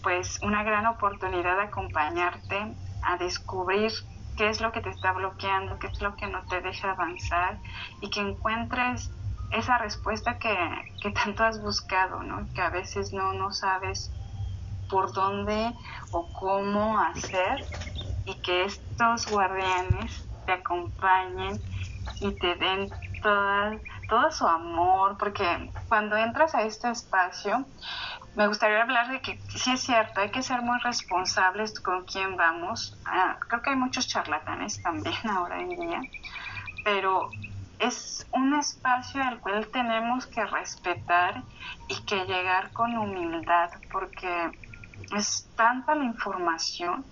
pues una gran oportunidad de acompañarte a descubrir qué es lo que te está bloqueando, qué es lo que no te deja avanzar y que encuentres esa respuesta que, que tanto has buscado, ¿no? que a veces no, no sabes por dónde o cómo hacer y que estos guardianes te acompañen y te den todas todo su amor, porque cuando entras a este espacio, me gustaría hablar de que sí es cierto, hay que ser muy responsables con quién vamos. Ah, creo que hay muchos charlatanes también ahora en día, pero es un espacio al cual tenemos que respetar y que llegar con humildad, porque es tanta la información.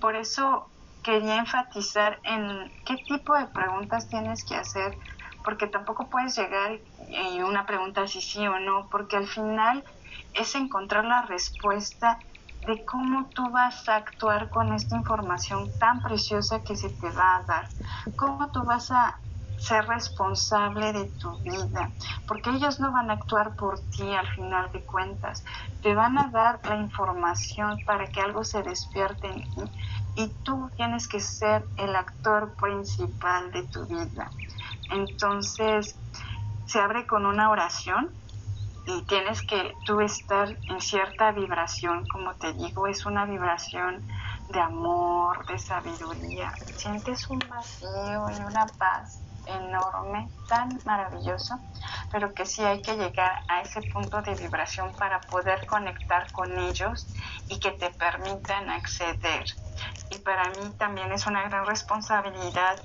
Por eso quería enfatizar en qué tipo de preguntas tienes que hacer porque tampoco puedes llegar y una pregunta si sí o no, porque al final es encontrar la respuesta de cómo tú vas a actuar con esta información tan preciosa que se te va a dar, cómo tú vas a ser responsable de tu vida, porque ellos no van a actuar por ti al final de cuentas, te van a dar la información para que algo se despierte en ti y tú tienes que ser el actor principal de tu vida. Entonces, se abre con una oración y tienes que tú estar en cierta vibración, como te digo, es una vibración de amor, de sabiduría. Sientes un vacío y una paz enorme, tan maravilloso, pero que sí hay que llegar a ese punto de vibración para poder conectar con ellos y que te permitan acceder. Y para mí también es una gran responsabilidad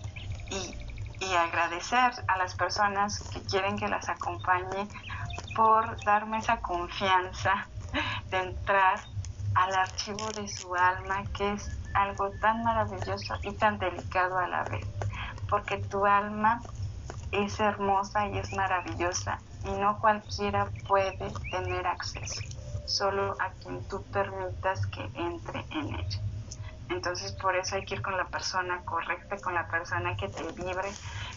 y, y agradecer a las personas que quieren que las acompañe por darme esa confianza de entrar al archivo de su alma, que es algo tan maravilloso y tan delicado a la vez, porque tu alma es hermosa y es maravillosa y no cualquiera puede tener acceso, solo a quien tú permitas que entre en ella. Entonces por eso hay que ir con la persona correcta, con la persona que te vibre,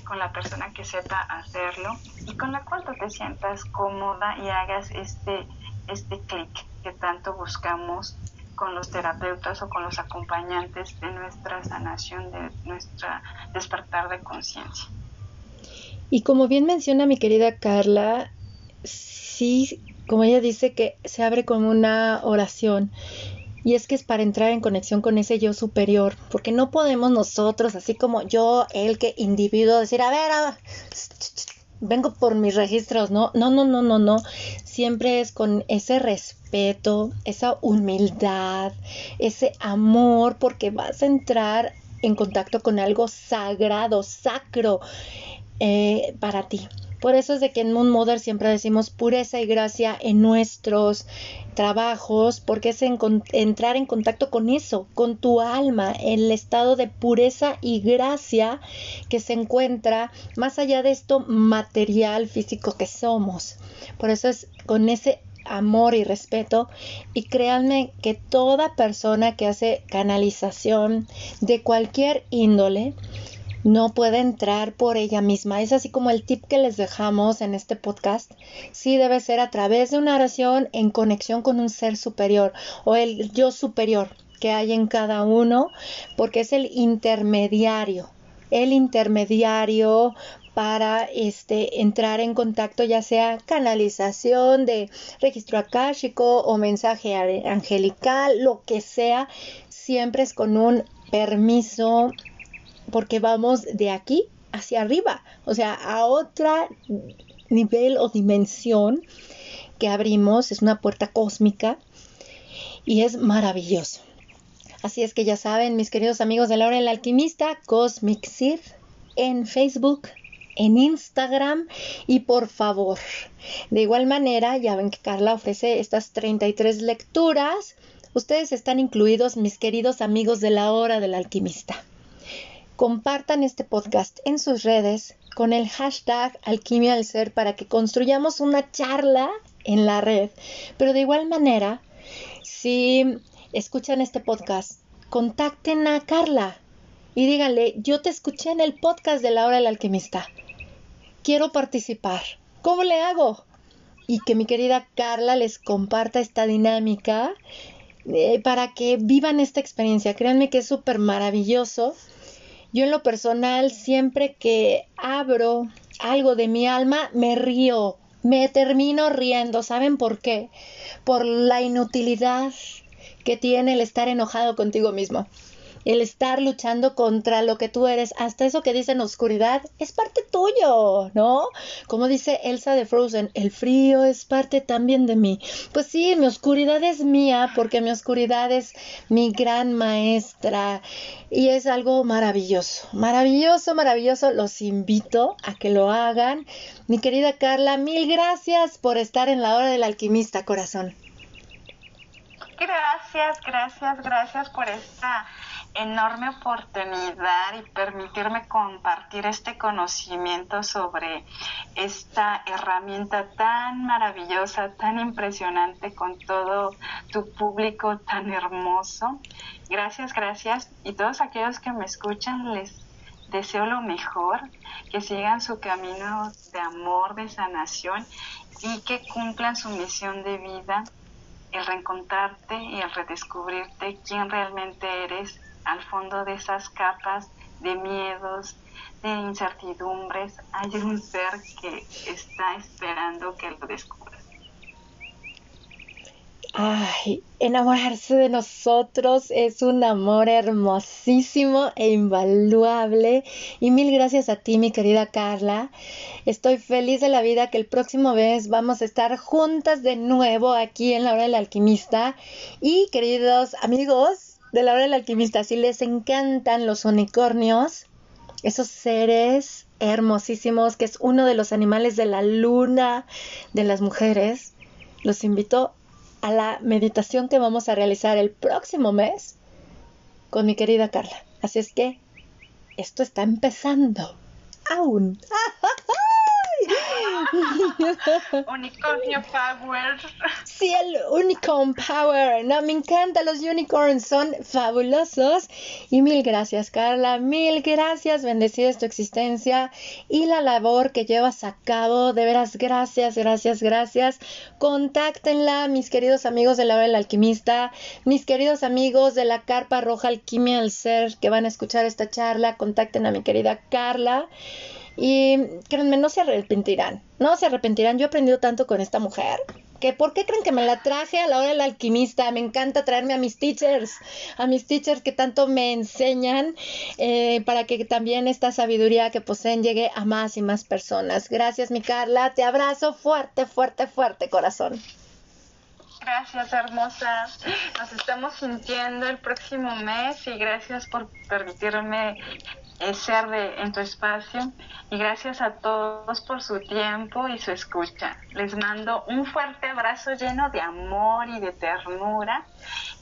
con la persona que sepa hacerlo y con la cual tú te sientas cómoda y hagas este, este clic que tanto buscamos con los terapeutas o con los acompañantes de nuestra sanación, de nuestra despertar de conciencia. Y como bien menciona mi querida Carla, sí, como ella dice que se abre con una oración y es que es para entrar en conexión con ese yo superior, porque no podemos nosotros, así como yo, el que individuo, decir, a ver, vengo por mis registros, ¿no? No, no, no, no, no. Siempre es con ese respeto, esa humildad, ese amor, porque vas a entrar en contacto con algo sagrado, sacro eh, para ti. Por eso es de que en Moon Mother siempre decimos pureza y gracia en nuestros trabajos, porque es entrar en contacto con eso, con tu alma, el estado de pureza y gracia que se encuentra más allá de esto material, físico que somos. Por eso es con ese amor y respeto y créanme que toda persona que hace canalización de cualquier índole no puede entrar por ella misma. Es así como el tip que les dejamos en este podcast. Sí debe ser a través de una oración en conexión con un ser superior o el yo superior que hay en cada uno, porque es el intermediario, el intermediario para este entrar en contacto ya sea canalización de registro akáshico o mensaje angelical, lo que sea, siempre es con un permiso porque vamos de aquí hacia arriba, o sea, a otra nivel o dimensión que abrimos, es una puerta cósmica y es maravilloso. Así es que ya saben, mis queridos amigos de Laura el Alquimista, Cosmic Seed en Facebook, en Instagram y por favor, de igual manera, ya ven que Carla ofrece estas 33 lecturas. Ustedes están incluidos, mis queridos amigos de la hora del alquimista compartan este podcast en sus redes con el hashtag Alquimia del Ser para que construyamos una charla en la red. Pero de igual manera, si escuchan este podcast, contacten a Carla y díganle, yo te escuché en el podcast de la hora del alquimista. Quiero participar. ¿Cómo le hago? Y que mi querida Carla les comparta esta dinámica eh, para que vivan esta experiencia. Créanme que es súper maravilloso yo en lo personal, siempre que abro algo de mi alma, me río, me termino riendo. ¿Saben por qué? Por la inutilidad que tiene el estar enojado contigo mismo el estar luchando contra lo que tú eres, hasta eso que dicen oscuridad, es parte tuyo, ¿no? Como dice Elsa de Frozen, el frío es parte también de mí. Pues sí, mi oscuridad es mía porque mi oscuridad es mi gran maestra y es algo maravilloso, maravilloso, maravilloso. Los invito a que lo hagan. Mi querida Carla, mil gracias por estar en la hora del alquimista, corazón. Gracias, gracias, gracias por esta enorme oportunidad y permitirme compartir este conocimiento sobre esta herramienta tan maravillosa, tan impresionante con todo tu público tan hermoso. Gracias, gracias. Y todos aquellos que me escuchan les deseo lo mejor, que sigan su camino de amor, de sanación y que cumplan su misión de vida, el reencontrarte y el redescubrirte quién realmente eres al fondo de esas capas de miedos, de incertidumbres, hay un ser que está esperando que lo descubra. Ay, enamorarse de nosotros es un amor hermosísimo e invaluable. Y mil gracias a ti, mi querida Carla. Estoy feliz de la vida que el próximo mes vamos a estar juntas de nuevo aquí en la hora del alquimista. Y queridos amigos de la hora del alquimista, si les encantan los unicornios, esos seres hermosísimos que es uno de los animales de la luna de las mujeres, los invito a la meditación que vamos a realizar el próximo mes con mi querida Carla. Así es que esto está empezando aún. Unicornio Power. Sí, el Unicorn Power. No, me encanta. Los unicorns son fabulosos. Y mil gracias, Carla. Mil gracias. Bendecida es tu existencia y la labor que llevas a cabo. De veras, gracias, gracias, gracias. Contáctenla, mis queridos amigos de la hora del alquimista, mis queridos amigos de la Carpa Roja Alquimia del Ser que van a escuchar esta charla. Contacten a mi querida Carla. Y créanme, no se arrepentirán, no se arrepentirán. Yo he aprendido tanto con esta mujer. Que ¿Por qué creen que me la traje a la hora del alquimista? Me encanta traerme a mis teachers, a mis teachers que tanto me enseñan eh, para que también esta sabiduría que poseen llegue a más y más personas. Gracias, mi Carla. Te abrazo fuerte, fuerte, fuerte, corazón. Gracias, hermosa. Nos estamos sintiendo el próximo mes y gracias por permitirme ser de, en tu espacio y gracias a todos por su tiempo y su escucha. Les mando un fuerte abrazo lleno de amor y de ternura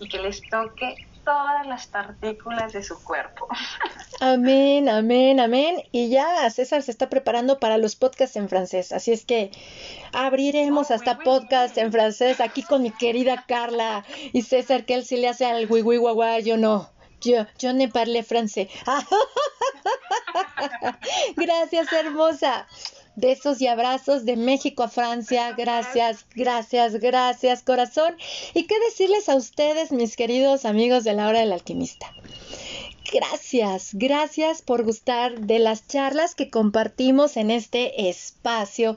y que les toque todas las partículas de su cuerpo. Amén, amén, amén. Y ya César se está preparando para los podcasts en francés, así es que abriremos oh, hasta podcast en francés aquí con mi querida Carla y César, que él sí le hace al wiwi guagua, yo no. Yo, yo ne parle francés. Gracias, hermosa. Besos y abrazos de México a Francia. Gracias, gracias, gracias, corazón. ¿Y qué decirles a ustedes, mis queridos amigos de la hora del alquimista? Gracias, gracias por gustar de las charlas que compartimos en este espacio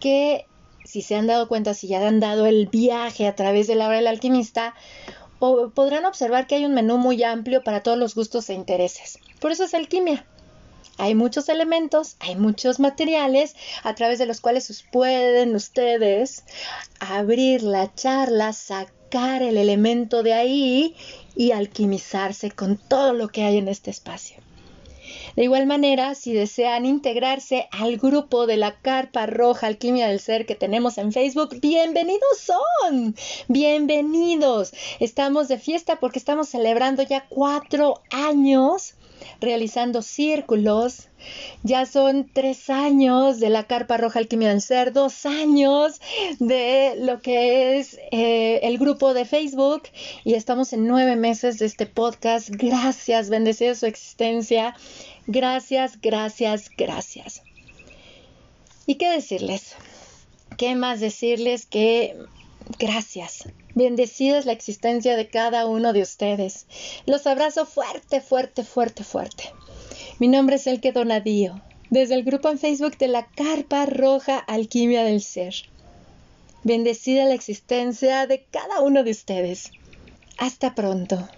que, si se han dado cuenta, si ya han dado el viaje a través de la hora del alquimista, podrán observar que hay un menú muy amplio para todos los gustos e intereses. Por eso es alquimia. Hay muchos elementos, hay muchos materiales a través de los cuales pueden ustedes abrir la charla, sacar el elemento de ahí y alquimizarse con todo lo que hay en este espacio. De igual manera, si desean integrarse al grupo de la Carpa Roja Alquimia del Ser que tenemos en Facebook, bienvenidos son, bienvenidos. Estamos de fiesta porque estamos celebrando ya cuatro años realizando círculos. Ya son tres años de la Carpa Roja Alquimia del Ser, dos años de lo que es eh, el grupo de Facebook y estamos en nueve meses de este podcast. Gracias, bendecida su existencia. Gracias, gracias, gracias. ¿Y qué decirles? ¿Qué más decirles que gracias? Bendecida es la existencia de cada uno de ustedes. Los abrazo fuerte, fuerte, fuerte, fuerte. Mi nombre es Elke Donadío, desde el grupo en Facebook de la Carpa Roja Alquimia del Ser. Bendecida la existencia de cada uno de ustedes. Hasta pronto.